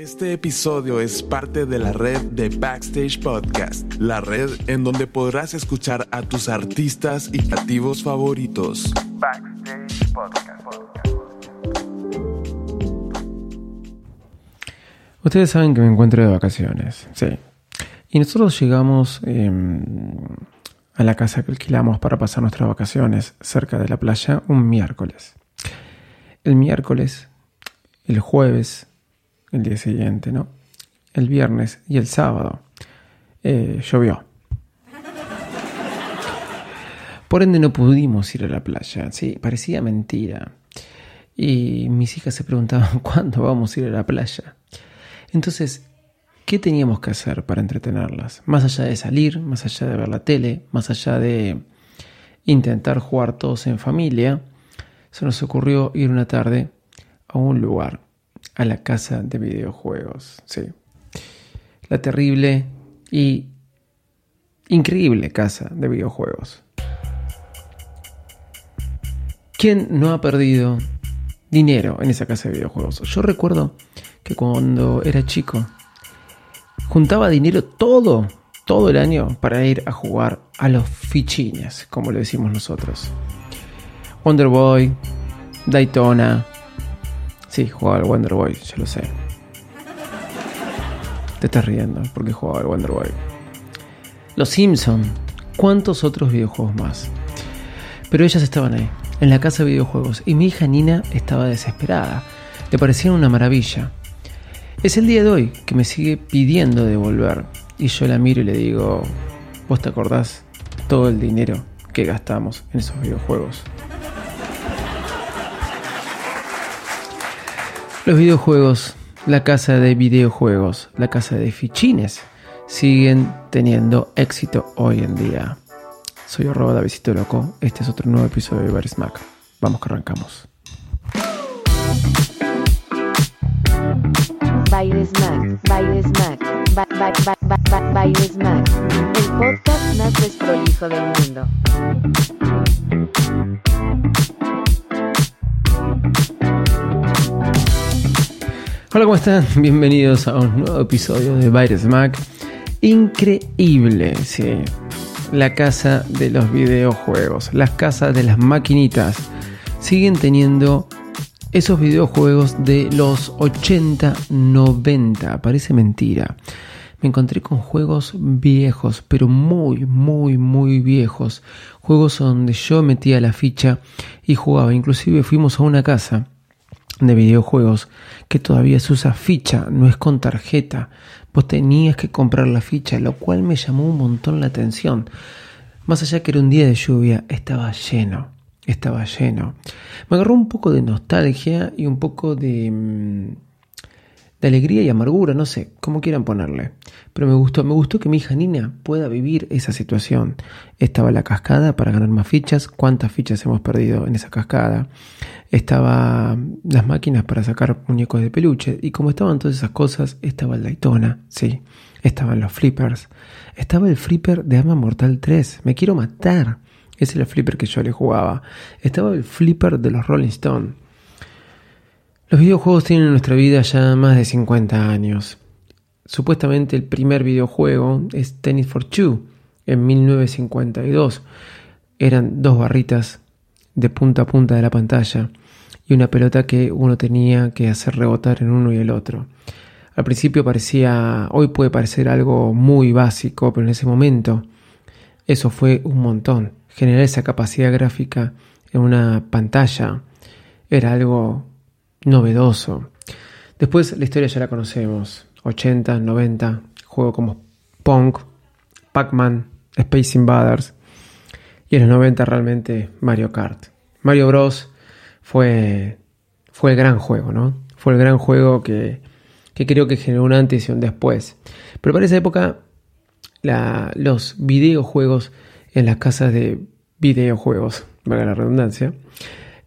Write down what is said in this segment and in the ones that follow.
Este episodio es parte de la red de Backstage Podcast, la red en donde podrás escuchar a tus artistas y creativos favoritos. Backstage Podcast. Ustedes saben que me encuentro de vacaciones, sí. Y nosotros llegamos eh, a la casa que alquilamos para pasar nuestras vacaciones cerca de la playa un miércoles. El miércoles, el jueves, el día siguiente, ¿no? El viernes y el sábado eh, llovió. Por ende no pudimos ir a la playa, sí, parecía mentira. Y mis hijas se preguntaban cuándo vamos a ir a la playa. Entonces, ¿qué teníamos que hacer para entretenerlas? Más allá de salir, más allá de ver la tele, más allá de intentar jugar todos en familia, se nos ocurrió ir una tarde a un lugar, a la casa de videojuegos, sí. La terrible y increíble casa de videojuegos. ¿Quién no ha perdido dinero en esa casa de videojuegos? Yo recuerdo que cuando era chico juntaba dinero todo, todo el año para ir a jugar a los fichines, como le decimos nosotros. Wonder Boy, Daytona. Sí, jugaba al Wonder Boy, yo lo sé. Te estás riendo porque jugaba al Wonder Boy. Los Simpson. ¿Cuántos otros videojuegos más? Pero ellas estaban ahí, en la casa de videojuegos, y mi hija Nina estaba desesperada. Le parecía una maravilla. Es el día de hoy que me sigue pidiendo devolver. Y yo la miro y le digo, ¿vos te acordás todo el dinero que gastamos en esos videojuegos? Los videojuegos, la casa de videojuegos, la casa de fichines, siguen teniendo éxito hoy en día. Soy arroba Davidito Loco, este es otro nuevo episodio de Bar Smack. Vamos que arrancamos. El podcast más del mundo. Hola, ¿cómo están? Bienvenidos a un nuevo episodio de Baile Smack. Increíble, sí. La casa de los videojuegos, las casas de las maquinitas, siguen teniendo esos videojuegos de los 80, 90. Parece mentira. Me encontré con juegos viejos, pero muy, muy, muy viejos. Juegos donde yo metía la ficha y jugaba. Inclusive fuimos a una casa de videojuegos que todavía se usa ficha, no es con tarjeta. Vos tenías que comprar la ficha, lo cual me llamó un montón la atención. Más allá que era un día de lluvia, estaba lleno, estaba lleno. Me agarró un poco de nostalgia y un poco de, mm, de alegría y amargura, no sé, como quieran ponerle. Pero me gustó, me gustó que mi hija Nina pueda vivir esa situación. Estaba la cascada para ganar más fichas, cuántas fichas hemos perdido en esa cascada. Estaba las máquinas para sacar muñecos de peluche y como estaban todas esas cosas, estaba el Daytona, sí, estaban los flippers. Estaba el flipper de Arma Mortal 3, me quiero matar. Ese era el flipper que yo le jugaba. Estaba el flipper de los Rolling Stones. Los videojuegos tienen en nuestra vida ya más de 50 años. Supuestamente el primer videojuego es Tennis for Two en 1952. Eran dos barritas de punta a punta de la pantalla y una pelota que uno tenía que hacer rebotar en uno y el otro. Al principio parecía, hoy puede parecer algo muy básico, pero en ese momento eso fue un montón. Generar esa capacidad gráfica en una pantalla era algo novedoso. Después la historia ya la conocemos. 80, 90, juegos como Punk, Pac-Man, Space Invaders y en los 90 realmente Mario Kart. Mario Bros fue, fue el gran juego, ¿no? Fue el gran juego que, que creo que generó un antes y un después. Pero para esa época los videojuegos en las casas de videojuegos, valga la redundancia,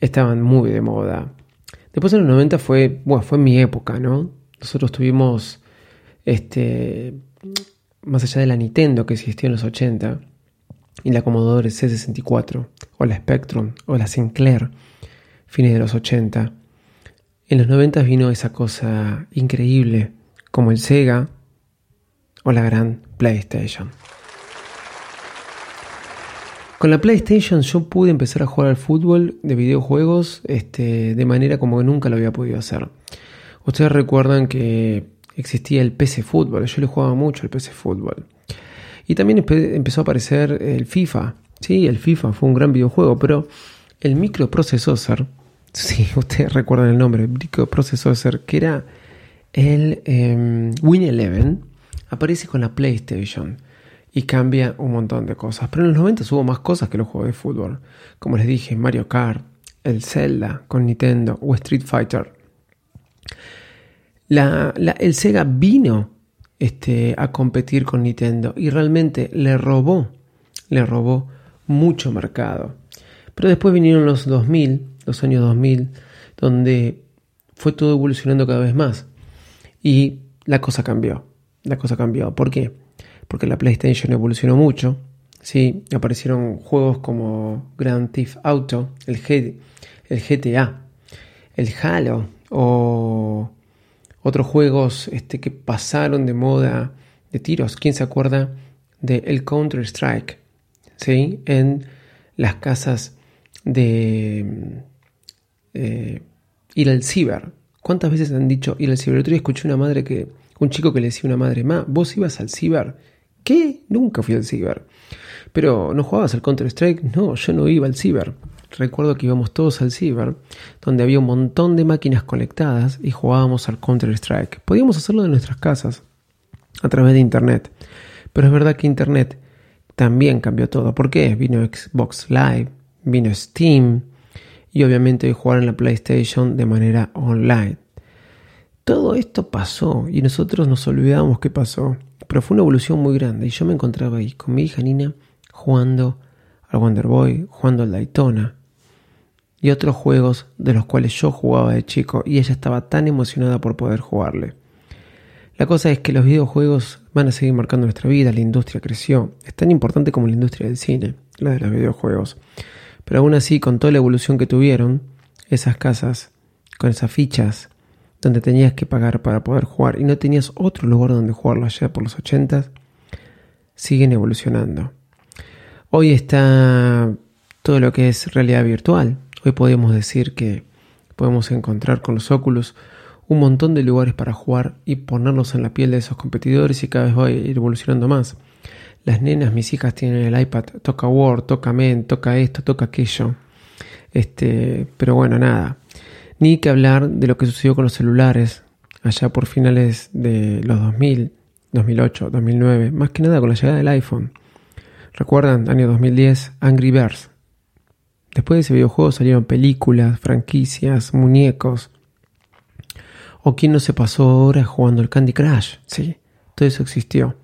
estaban muy de moda. Después en los 90 fue, bueno, fue mi época, ¿no? Nosotros tuvimos, este, más allá de la Nintendo que existió en los 80, y la Commodore C64, o la Spectrum, o la Sinclair, fines de los 80, en los 90 vino esa cosa increíble, como el Sega o la gran PlayStation. Con la PlayStation yo pude empezar a jugar al fútbol de videojuegos este, de manera como que nunca lo había podido hacer. Ustedes recuerdan que existía el PC Fútbol, yo le jugaba mucho el PC Fútbol. Y también empezó a aparecer el FIFA. Sí, el FIFA fue un gran videojuego, pero el microprocesor, sí, ustedes recuerdan el nombre, el microprocesor, que era el eh, Win 11, aparece con la PlayStation y cambia un montón de cosas. Pero en los 90 hubo más cosas que los juegos de fútbol. Como les dije, Mario Kart, el Zelda con Nintendo o Street Fighter. La, el Sega vino este, a competir con Nintendo y realmente le robó, le robó mucho mercado. Pero después vinieron los 2000, los años 2000, donde fue todo evolucionando cada vez más y la cosa cambió. La cosa cambió. ¿Por qué? Porque la PlayStation evolucionó mucho. ¿sí? Aparecieron juegos como Grand Theft Auto, el, GTA, el Halo o otros juegos este, que pasaron de moda de tiros. ¿Quién se acuerda de el Counter Strike? ¿Sí? En las casas de eh, ir al ciber. ¿Cuántas veces han dicho ir al ciber? Otro día escuché una madre que, un chico que le decía a una madre, ma, vos ibas al ciber ¿Qué? Nunca fui al ciber. Pero, ¿no jugabas al Counter-Strike? No, yo no iba al ciber. Recuerdo que íbamos todos al ciber, donde había un montón de máquinas conectadas y jugábamos al Counter-Strike. Podíamos hacerlo de nuestras casas, a través de Internet. Pero es verdad que Internet también cambió todo. ¿Por qué? Vino Xbox Live, vino Steam y obviamente jugar en la PlayStation de manera online. Todo esto pasó y nosotros nos olvidamos qué pasó. Pero fue una evolución muy grande y yo me encontraba ahí con mi hija Nina jugando al Wonder Boy, jugando al Daytona y otros juegos de los cuales yo jugaba de chico y ella estaba tan emocionada por poder jugarle. La cosa es que los videojuegos van a seguir marcando nuestra vida, la industria creció, es tan importante como la industria del cine, la de los videojuegos. Pero aún así, con toda la evolución que tuvieron, esas casas, con esas fichas, donde tenías que pagar para poder jugar y no tenías otro lugar donde jugarlo allá por los 80, siguen evolucionando. Hoy está todo lo que es realidad virtual. Hoy podemos decir que podemos encontrar con los óculos un montón de lugares para jugar y ponernos en la piel de esos competidores y cada vez va a ir evolucionando más. Las nenas, mis hijas tienen el iPad, toca Word, toca Men, toca esto, toca aquello. Este, pero bueno, nada. Ni que hablar de lo que sucedió con los celulares allá por finales de los 2000, 2008, 2009, más que nada con la llegada del iPhone. ¿Recuerdan? Año 2010, Angry Birds. Después de ese videojuego salieron películas, franquicias, muñecos. O quién no se pasó horas jugando el Candy Crush, sí, todo eso existió.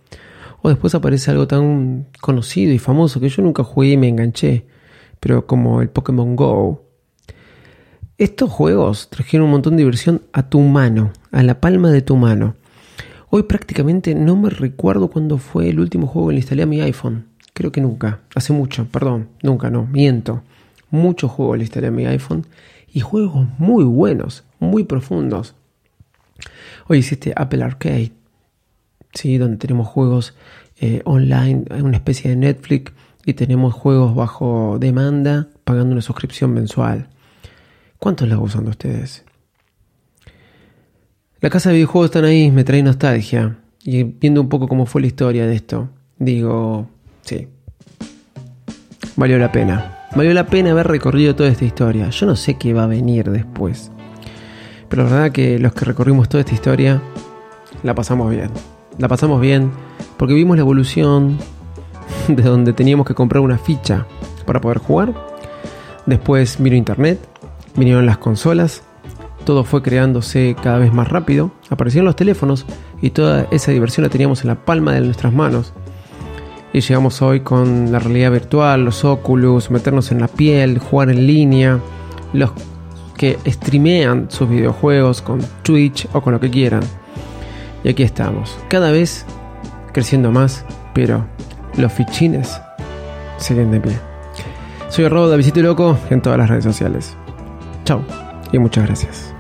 O después aparece algo tan conocido y famoso que yo nunca jugué y me enganché, pero como el Pokémon Go, estos juegos trajeron un montón de diversión a tu mano, a la palma de tu mano. Hoy prácticamente no me recuerdo cuándo fue el último juego que le instalé a mi iPhone. Creo que nunca. Hace mucho, perdón. Nunca, no. Miento. Muchos juegos le instalé a mi iPhone y juegos muy buenos, muy profundos. Hoy existe Apple Arcade, ¿sí? donde tenemos juegos eh, online, una especie de Netflix, y tenemos juegos bajo demanda pagando una suscripción mensual ¿Cuántos la usan de ustedes? La casa de videojuegos están ahí, me trae nostalgia. Y viendo un poco cómo fue la historia de esto, digo, sí, valió la pena. Valió la pena haber recorrido toda esta historia. Yo no sé qué va a venir después. Pero la verdad que los que recorrimos toda esta historia, la pasamos bien. La pasamos bien porque vimos la evolución de donde teníamos que comprar una ficha para poder jugar. Después vino internet, vinieron las consolas, todo fue creándose cada vez más rápido, aparecieron los teléfonos y toda esa diversión la teníamos en la palma de nuestras manos. Y llegamos hoy con la realidad virtual, los Oculus, meternos en la piel, jugar en línea, los que streamean sus videojuegos con Twitch o con lo que quieran. Y aquí estamos, cada vez creciendo más, pero los fichines siguen de pie. Soy arroba Davidito Loco en todas las redes sociales. Chao y muchas gracias.